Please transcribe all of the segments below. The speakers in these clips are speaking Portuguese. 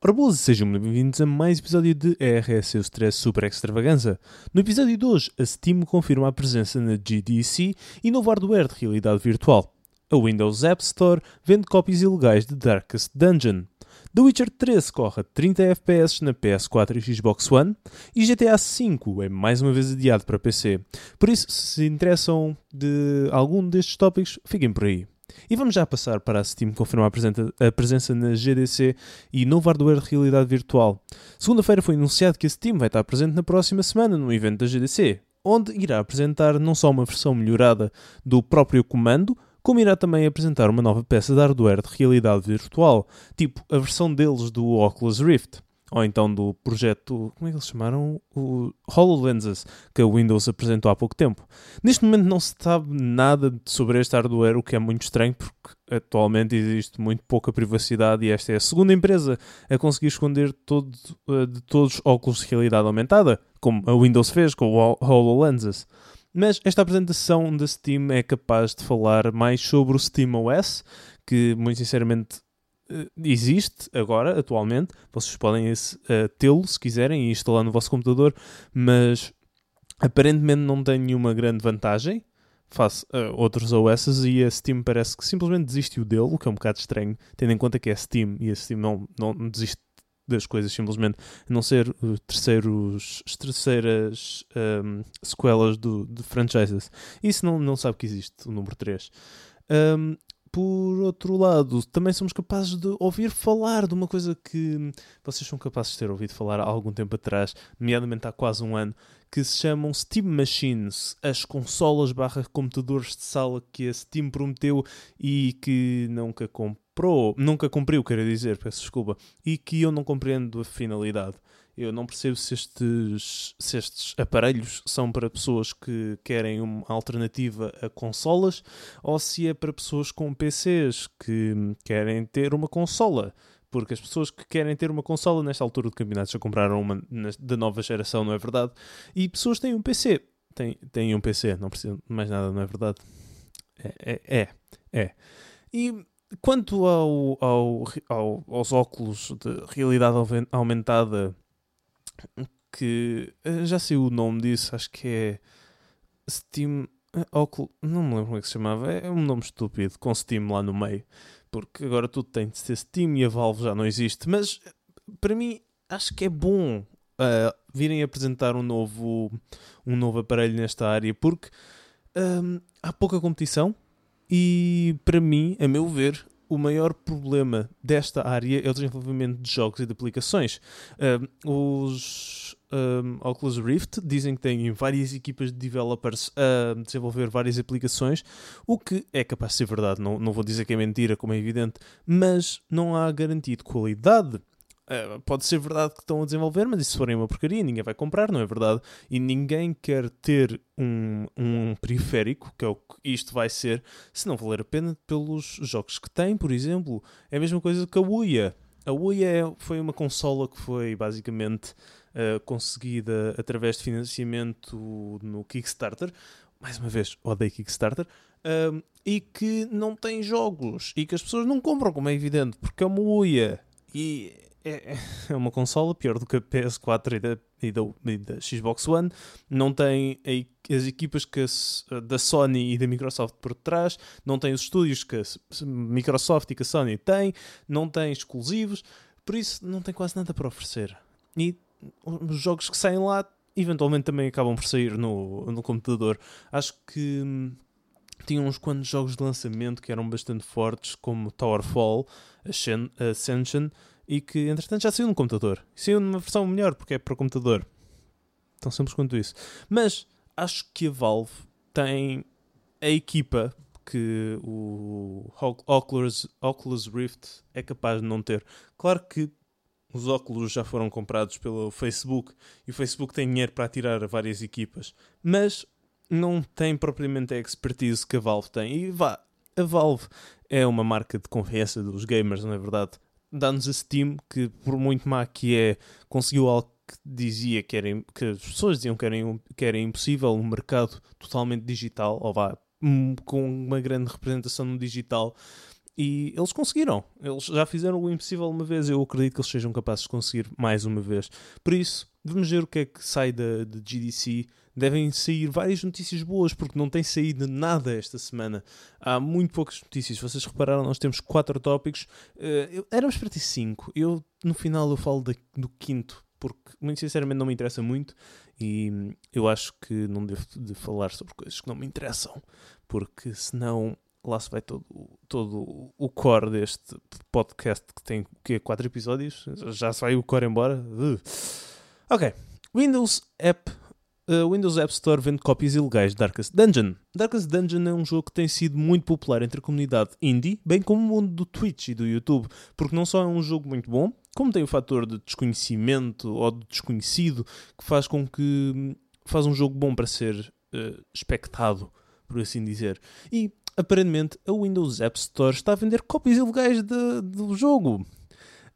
Boas, sejam bem-vindos a mais episódio de RS Stress Super Extravaganza. No episódio de hoje, a Steam confirma a presença na GDC e novo hardware de realidade virtual. A Windows App Store vende cópias ilegais de Darkest Dungeon. The Witcher 3 corre a 30 FPS na PS4 e Xbox One e GTA V é mais uma vez adiado para PC. Por isso, se se interessam de algum destes tópicos, fiquem por aí. E vamos já passar para a Steam confirmar a presença na GDC e novo hardware de realidade virtual. Segunda-feira foi anunciado que a Steam vai estar presente na próxima semana no evento da GDC, onde irá apresentar não só uma versão melhorada do próprio comando, como irá também apresentar uma nova peça de hardware de realidade virtual, tipo a versão deles do Oculus Rift ou então do projeto, como é que eles chamaram? O HoloLenses, que a Windows apresentou há pouco tempo. Neste momento não se sabe nada sobre este hardware, o que é muito estranho, porque atualmente existe muito pouca privacidade e esta é a segunda empresa a conseguir esconder todo, uh, de todos os óculos de realidade aumentada, como a Windows fez com o HoloLenses. Mas esta apresentação da Steam é capaz de falar mais sobre o SteamOS, que muito sinceramente existe agora, atualmente. Vocês podem uh, tê-lo se quiserem e instalar no vosso computador, mas aparentemente não tem nenhuma grande vantagem face a outros OS e a Steam parece que simplesmente desistiu dele, o que é um bocado estranho, tendo em conta que é Steam e a Steam não, não desiste das coisas simplesmente, a não ser uh, terceiros, terceiras um, sequelas do, de franchises. Isso não, não sabe que existe, o número 3. Um, por outro lado, também somos capazes de ouvir falar de uma coisa que vocês são capazes de ter ouvido falar há algum tempo atrás, nomeadamente há quase um ano, que se chamam Steam Machines, as consolas barra computadores de sala que a Steam prometeu e que nunca comprou, nunca cumpriu, quero dizer, peço desculpa, e que eu não compreendo a finalidade. Eu não percebo se estes, se estes aparelhos são para pessoas que querem uma alternativa a consolas ou se é para pessoas com PCs que querem ter uma consola. Porque as pessoas que querem ter uma consola nesta altura do campeonato já compraram uma da nova geração, não é verdade? E pessoas têm um PC. Têm, têm um PC, não precisam de mais nada, não é verdade? É, é, é. é. E quanto ao, ao, ao, aos óculos de realidade aumentada que eh, já sei o nome disso, acho que é Steam eh, Oculus, não me lembro como é que se chamava, é um nome estúpido, com Steam lá no meio, porque agora tudo tem de ser Steam e a Valve já não existe, mas eh, para mim acho que é bom uh, virem apresentar um novo, um novo aparelho nesta área, porque um, há pouca competição e para mim, a meu ver, o maior problema desta área é o desenvolvimento de jogos e de aplicações. os um, Oculus Rift dizem que têm várias equipas de developers a desenvolver várias aplicações, o que é capaz de ser verdade, não, não vou dizer que é mentira, como é evidente, mas não há garantia de qualidade Uh, pode ser verdade que estão a desenvolver, mas se forem uma porcaria, ninguém vai comprar, não é verdade? E ninguém quer ter um, um periférico, que é o que isto vai ser, se não valer a pena pelos jogos que tem, por exemplo. É a mesma coisa que a Ouya. A Ouya é, foi uma consola que foi basicamente uh, conseguida através de financiamento no Kickstarter. Mais uma vez, odeio Kickstarter. Uh, e que não tem jogos e que as pessoas não compram, como é evidente, porque é uma Ouya. E é, é uma consola pior do que a PS4 e da, e da, e da Xbox One. Não tem as equipas que a, da Sony e da Microsoft por trás, não tem os estúdios que a Microsoft e que a Sony têm, não tem exclusivos, por isso não tem quase nada para oferecer. E os jogos que saem lá eventualmente também acabam por sair no, no computador. Acho que hum, tinha uns quantos jogos de lançamento que eram bastante fortes, como Towerfall, Ascension, e que entretanto já saiu no computador. Saiu numa versão melhor porque é para o computador. Tão simples quanto isso. Mas acho que a Valve tem a equipa que o Oculus, Oculus Rift é capaz de não ter. Claro que os óculos já foram comprados pelo Facebook e o Facebook tem dinheiro para tirar várias equipas, mas não tem propriamente a expertise que a Valve tem. E vá, a Valve é uma marca de confiança dos gamers, não é verdade? Dá-nos a Steam, que por muito má que é, conseguiu algo que dizia que, era, que as pessoas diziam que era, que era impossível, um mercado totalmente digital, ou vá, com uma grande representação no digital, E eles conseguiram. Eles já fizeram o impossível uma vez. Eu acredito que eles sejam capazes de conseguir mais uma vez. Por isso, vamos ver o que é que sai da, da GDC. Devem sair várias notícias boas, porque não tem saído nada esta semana. Há muito poucas notícias. Vocês repararam, nós temos quatro tópicos. Uh, éramos para ter cinco. Eu, no final, eu falo de, do quinto, porque, muito sinceramente, não me interessa muito. E eu acho que não devo de falar sobre coisas que não me interessam, porque senão lá se vai todo, todo o core deste podcast que tem que quatro episódios. Já se vai o core embora. Uh. Ok. Windows App. Uh, Windows App Store vende cópias ilegais de Darkest Dungeon. Darkest Dungeon é um jogo que tem sido muito popular entre a comunidade indie, bem como o mundo do Twitch e do YouTube, porque não só é um jogo muito bom, como tem o fator de desconhecimento ou de desconhecido que faz com que hum, faz um jogo bom para ser uh, espectado, por assim dizer. E aparentemente a Windows App Store está a vender cópias ilegais de, do jogo.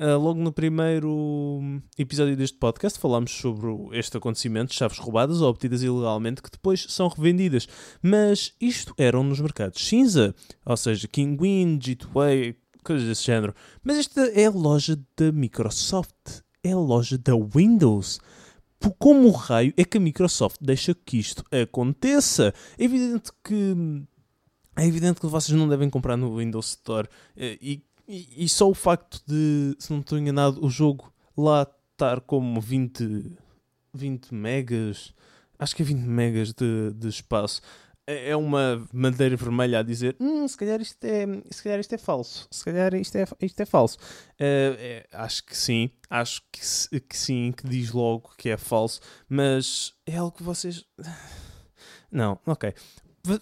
Uh, logo no primeiro episódio deste podcast falámos sobre este acontecimento, chaves roubadas ou obtidas ilegalmente que depois são revendidas. Mas isto eram nos mercados cinza, ou seja, Kinguin, Gateway, coisas desse género. Mas esta é a loja da Microsoft, é a loja da Windows. Como raio é que a Microsoft deixa que isto aconteça? É evidente que é evidente que vocês não devem comprar no Windows Store eh, e, e, e só o facto de, se não estou enganado, o jogo lá estar como 20, 20 megas, acho que é 20 megas de, de espaço, é, é uma madeira vermelha a dizer hum, se calhar isto é se calhar isto é falso se calhar isto é, isto é falso uh, é, acho que sim acho que, que sim que diz logo que é falso mas é algo que vocês não ok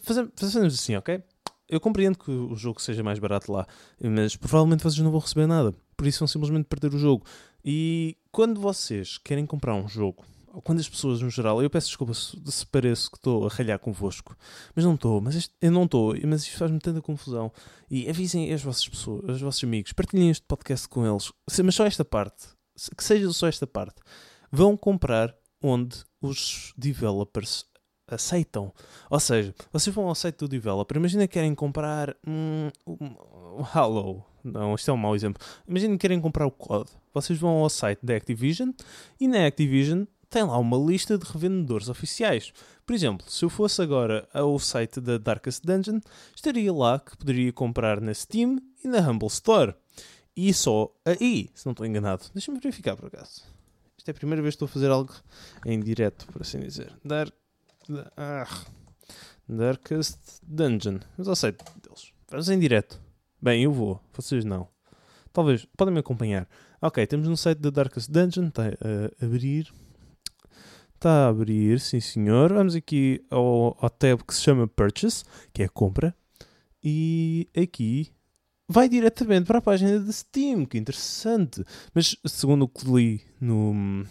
fazemos, fazemos assim, ok? Eu compreendo que o jogo seja mais barato lá, mas provavelmente vocês não vão receber nada. Por isso vão simplesmente perder o jogo. E quando vocês querem comprar um jogo, ou quando as pessoas no geral, eu peço desculpa se, se pareço que estou a ralhar convosco, mas não estou, mas este, eu não estou, mas isto faz-me tanta confusão. E avisem as vossas pessoas, os vossos amigos, partilhem este podcast com eles, mas só esta parte, que seja só esta parte. Vão comprar onde os developers aceitam. Ou seja, vocês vão ao site do developer, imagina que querem comprar um, um, Halo. Não, isto é um mau exemplo. Imagina que querem comprar o COD. Vocês vão ao site da Activision e na Activision tem lá uma lista de revendedores oficiais. Por exemplo, se eu fosse agora ao site da Darkest Dungeon, estaria lá que poderia comprar na Steam e na Humble Store. E só aí, se não estou enganado. Deixa-me verificar por acaso. Isto é a primeira vez que estou a fazer algo em direto, por assim dizer. Dark ah, Darkest Dungeon. Mas sei deles. Vamos em direto. Bem, eu vou. Vocês não. Talvez. Podem me acompanhar. Ok, temos no site da Darkest Dungeon. Está a abrir. Está a abrir, sim senhor. Vamos aqui ao, ao tab que se chama Purchase, que é compra. E aqui vai diretamente para a página de Steam. Que interessante. Mas segundo o que li no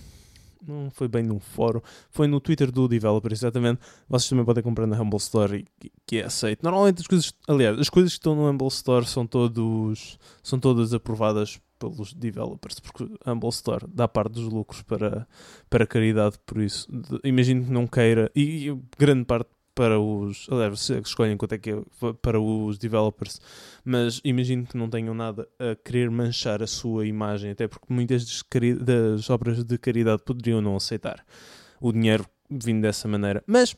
não foi bem num fórum, foi no Twitter do developer, exatamente. Vocês também podem comprar na Humble Store, que é aceito. Normalmente as coisas, aliás, as coisas que estão no Humble Store são, todos, são todas aprovadas pelos developers, porque Humble Store dá parte dos lucros para, para caridade, por isso, imagino que não queira, e, e grande parte para os. Aliás, vocês escolhem quanto é que é para os developers, mas imagino que não tenham nada a querer manchar a sua imagem, até porque muitas das obras de caridade poderiam não aceitar o dinheiro vindo dessa maneira. Mas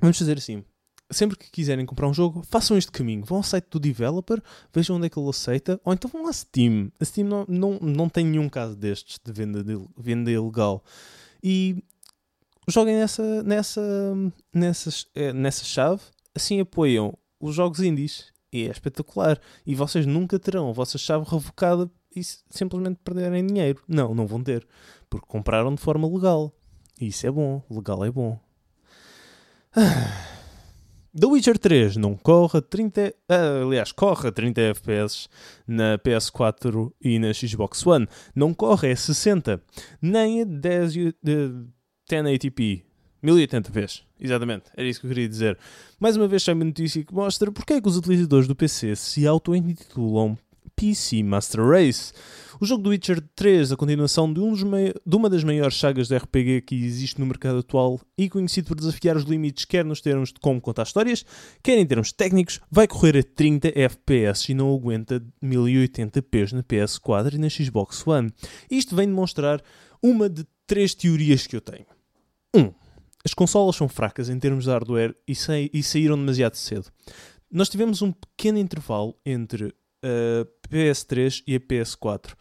vamos fazer assim. Sempre que quiserem comprar um jogo, façam este caminho. Vão ao site do developer, vejam onde é que ele aceita, ou então vão à Steam. A Steam não, não, não tem nenhum caso destes de venda, de, venda ilegal. E joguem nessa, nessa, nessa, eh, nessa chave, assim apoiam os jogos indies e é espetacular. E vocês nunca terão a vossa chave revocada e simplesmente perderem dinheiro. Não, não vão ter, porque compraram de forma legal. E isso é bom, legal é bom. The Witcher 3 não corre a 30, ah, aliás, corre a 30 FPS na PS4 e na Xbox One. Não corre a 60, nem a 10 1080p. 1080p, exatamente, era isso que eu queria dizer. Mais uma vez uma notícia que mostra porque é que os utilizadores do PC se auto-intitulam PC Master Race. O jogo do Witcher 3, a continuação de, um de, uma das maiores sagas de RPG que existe no mercado atual e conhecido por desafiar os limites quer nos termos de como contar histórias, quer em termos técnicos, vai correr a 30 FPS e não aguenta 1080p na PS4 e na Xbox One. Isto vem demonstrar uma de três teorias que eu tenho. 1. Um, as consolas são fracas em termos de hardware e, sa e saíram demasiado cedo. Nós tivemos um pequeno intervalo entre a PS3 e a PS4.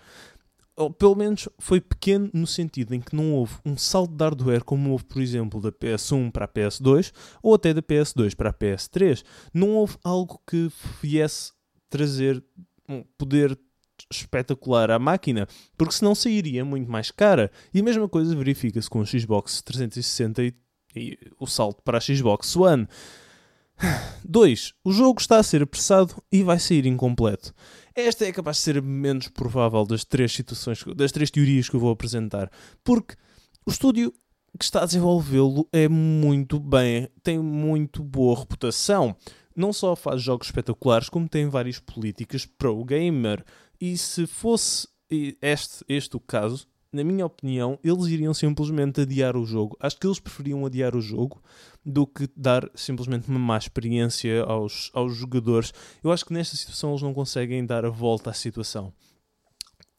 Ou, pelo menos foi pequeno no sentido em que não houve um salto de hardware como houve, por exemplo, da PS1 para a PS2 ou até da PS2 para a PS3. Não houve algo que viesse trazer poder espetacular à máquina, porque senão sairia muito mais cara. E a mesma coisa verifica-se com o Xbox 360 e, e o salto para a Xbox One. 2. O jogo está a ser apressado e vai sair incompleto. Esta é capaz de ser a menos provável das três situações, das três teorias que eu vou apresentar, porque o estúdio que está a desenvolvê-lo é muito bem, tem muito boa reputação. Não só faz jogos espetaculares, como tem várias políticas pro gamer. E se fosse este, este o caso, na minha opinião, eles iriam simplesmente adiar o jogo. Acho que eles preferiam adiar o jogo do que dar simplesmente uma má experiência aos, aos jogadores. Eu acho que nesta situação eles não conseguem dar a volta à situação.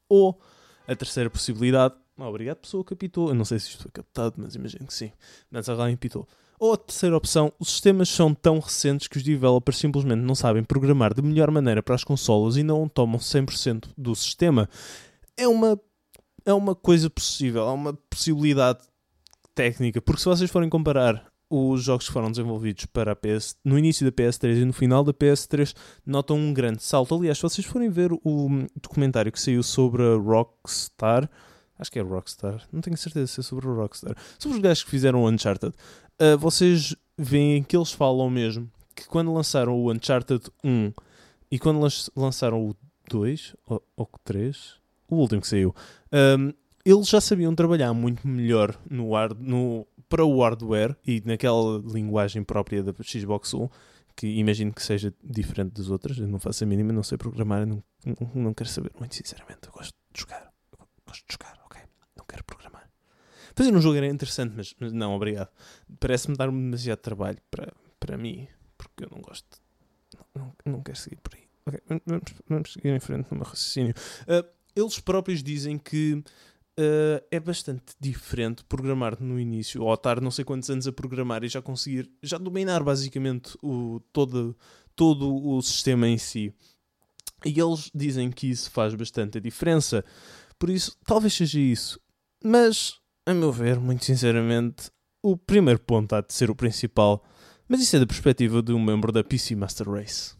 Ou a terceira possibilidade. Obrigado, pessoa que apitou. Eu não sei se isto foi captado, mas imagino que sim. Mas alguém apitou. Ou a terceira opção, os sistemas são tão recentes que os developers simplesmente não sabem programar de melhor maneira para as consolas e não tomam 100% do sistema. É uma, é uma coisa possível, é uma possibilidade técnica, porque se vocês forem comparar os jogos que foram desenvolvidos para a PS no início da PS3 e no final da PS3 notam um grande salto. Aliás, se vocês forem ver o documentário que saiu sobre a Rockstar, acho que é Rockstar, não tenho certeza se é sobre o Rockstar, sobre os gajos que fizeram o Uncharted, uh, vocês veem que eles falam mesmo que quando lançaram o Uncharted 1 e quando lançaram o 2 ou, o 3, o último que saiu, um, eles já sabiam trabalhar muito melhor no, no para o hardware e naquela linguagem própria da Xbox One, que imagino que seja diferente das outras, eu não faço a mínima, não sei programar, não, não, quero saber, muito sinceramente. Eu gosto de jogar, gosto de jogar, ok? Não quero programar. Fazer um jogo era interessante, mas, não, obrigado. Parece-me dar demasiado trabalho para, para mim, porque eu não gosto, não, não, não quero seguir por aí. Ok, vamos, vamos seguir em frente no meu raciocínio. Uh, eles próprios dizem que uh, é bastante diferente programar no início, ou estar não sei quantos anos a programar e já conseguir, já dominar basicamente o, todo, todo o sistema em si. E eles dizem que isso faz bastante a diferença. Por isso, talvez seja isso. Mas, a meu ver, muito sinceramente, o primeiro ponto há de ser o principal. Mas isso é da perspectiva de um membro da PC Master Race.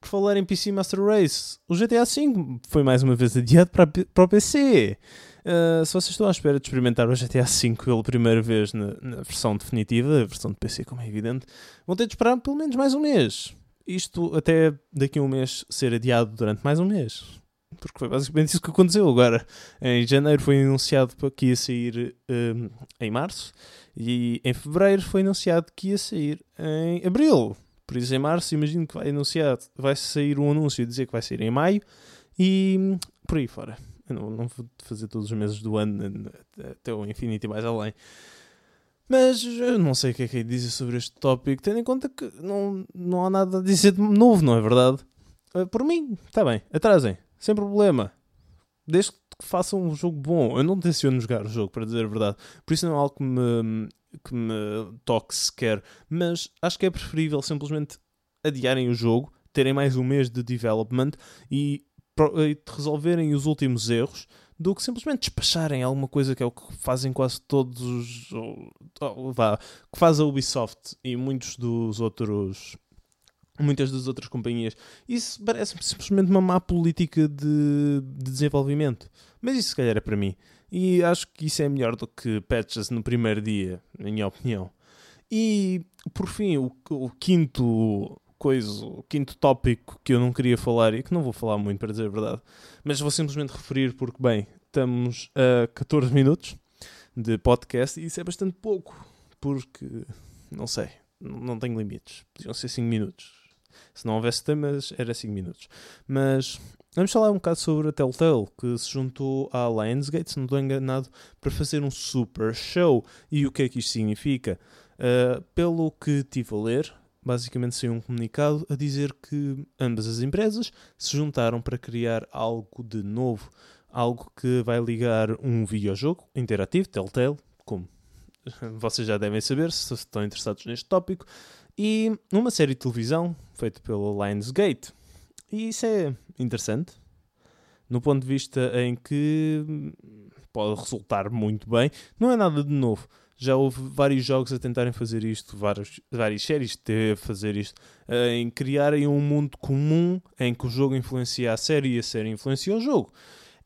Por falar em PC Master Race, o GTA V foi mais uma vez adiado para, para o PC. Uh, ah, se vocês estão à espera de experimentar o GTA V pela primeira vez na, na, versão definitiva, a versão de PC, como é evidente, vão ter de esperar pelo menos mais um mês. Isto até daqui a um mês ser adiado durante mais um mês. Porque foi basicamente isso que aconteceu. Agora, em janeiro foi anunciado que ia sair um, em março e em fevereiro foi anunciado que ia sair em abril. Por isso, em março, imagino que vai anunciar, vai sair um anúncio dizer que vai sair em maio e por aí fora. Eu não, não vou fazer todos os meses do ano até o infinito e mais além. Mas eu não sei o que é que é dizer sobre este tópico, tendo em conta que não, não há nada a dizer de novo, não é verdade? Eh, por mim, está bem, atrasem, sem problema. Desde que façam um jogo bom. Eu não tenciono jogar o jogo, para dizer a verdade. Por isso não é algo que me, que me toque sequer, mas acho que é preferível simplesmente adiarem o jogo, terem mais um mês de development e, e resolverem os últimos erros do que simplesmente despacharem alguma coisa que é o que fazem quase todos os. Vá, que faz a Ubisoft e muitos dos outros. Muitas das outras companhias. Isso parece simplesmente uma má política de, de desenvolvimento. Mas isso, se calhar, é para mim. E acho que isso é melhor do que patches no primeiro dia, na minha opinião. E por fim, o, o quinto coisa, o quinto tópico que eu não queria falar e que não vou falar muito para dizer a verdade, mas vou simplesmente referir porque, bem, estamos a 14 minutos de podcast e isso é bastante pouco, porque não sei, não tenho limites, podiam ser 5 minutos. Se não houvesse temas, era 5 minutos. Mas vamos falar um bocado sobre a Telltale, que se juntou à Lionsgate, se não estou enganado, para fazer um super show. E o que é que isto significa? Uh, pelo que tive a ler, basicamente saiu um comunicado a dizer que ambas as empresas se juntaram para criar algo de novo, algo que vai ligar um videojogo interativo, Telltale, como vocês já devem saber se estão interessados neste tópico, e uma série de televisão feita pela Lionsgate. E isso é interessante, no ponto de vista em que pode resultar muito bem. Não é nada de novo já houve vários jogos a tentarem fazer isto, vários, várias séries a fazer isto, em criarem um mundo comum em que o jogo influencia a série e a série influencia o jogo.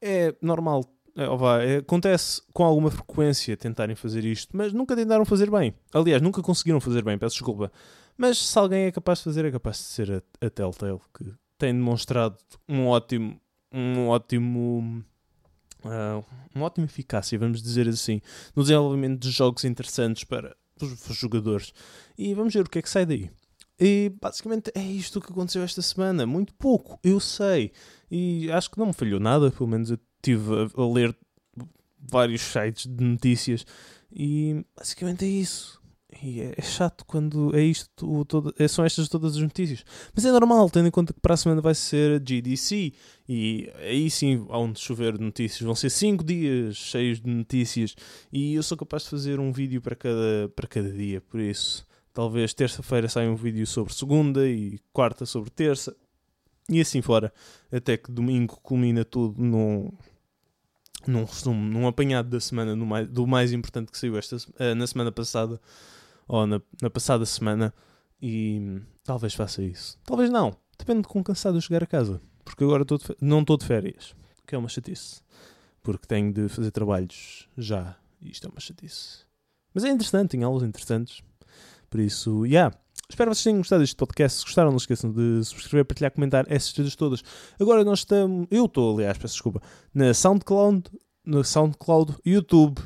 É normal, é, é, acontece com alguma frequência tentarem fazer isto, mas nunca tentaram fazer bem. Aliás, nunca conseguiram fazer bem, peço desculpa. Mas se alguém é capaz de fazer, é capaz de ser a, a Telltale, que tem demonstrado um ótimo, um ótimo uh, uma ótima eficácia, vamos dizer assim, no desenvolvimento de jogos interessantes para os, jogadores. E vamos ver o que é que sai daí. E basicamente é isto que aconteceu esta semana. Muito pouco, eu sei. E acho que não me falhou nada, pelo menos eu estive a, a ler vários sites de notícias. E basicamente é isso. E é, é chato quando é isto, todo, é, são estas todas as notícias. Mas é normal, tendo em conta que para a semana vai ser a GDC. E aí sim, onde chover notícias. Vão ser 5 dias cheios de notícias. E eu sou capaz de fazer um vídeo para cada, para cada dia. Por isso, talvez terça-feira saia um vídeo sobre segunda e quarta sobre terça. E assim fora. Até que domingo culmina tudo num, num resumo, num apanhado da semana, do mais, do mais importante que saiu esta, uh, na semana passada ou na, na passada semana e talvez faça isso. Talvez não. Depende de quão cansado eu chegar a casa. Porque agora tô não estou de férias. Que é uma chatice. Porque tenho de fazer trabalhos já. E isto é uma chatice. Mas é interessante, tem aulas interessantes. Por isso, yeah. Espero que vocês tenham gostado deste podcast. Se gostaram, não esqueçam de subscrever, partilhar, comentar essas coisas todas. Agora nós estamos. Eu estou, aliás, peço desculpa. Na SoundCloud, no SoundCloud, YouTube.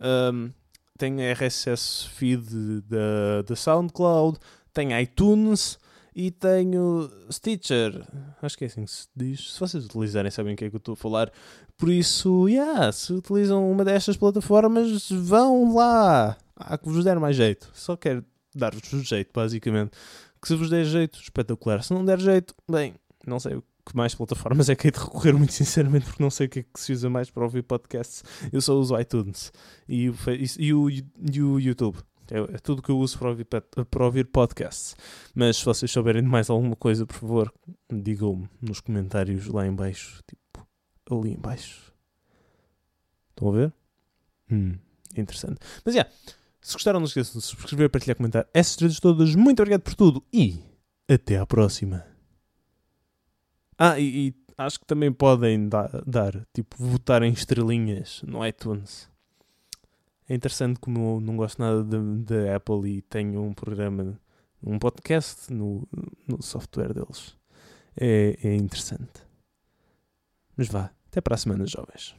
Um, tem RSS feed da, da SoundCloud, tem iTunes e tenho Stitcher. Acho que é assim que se diz. Se vocês utilizarem, sabem o que é que eu estou a falar. Por isso, yeah, se utilizam uma destas plataformas, vão lá. Há que vos der mais jeito. Só quero dar-vos jeito, basicamente. Que se vos der jeito, espetacular. Se não der jeito, bem, não sei o que mais plataformas é que hei de recorrer, muito sinceramente, porque não sei o que é que se usa mais para ouvir podcasts. Eu só uso iTunes e o, e o, e o YouTube. É, é, tudo que eu uso para ouvir, para ouvir podcasts. Mas se vocês souberem de mais alguma coisa, por favor, digam-me nos comentários lá em baixo. Tipo, ali em baixo. Estão a ver? Hum, interessante. Mas, já, yeah, se gostaram, não esqueçam de subscrever, partilhar, comentar essas coisas todas. Muito obrigado por tudo e até à próxima. Ah, e, e acho que também podem dar, dar, tipo, votar em estrelinhas no iTunes. É interessante como eu não gosto nada da Apple e tenho um programa, um podcast no, no software deles. É, é interessante. Mas vá, até para a semana, jovens.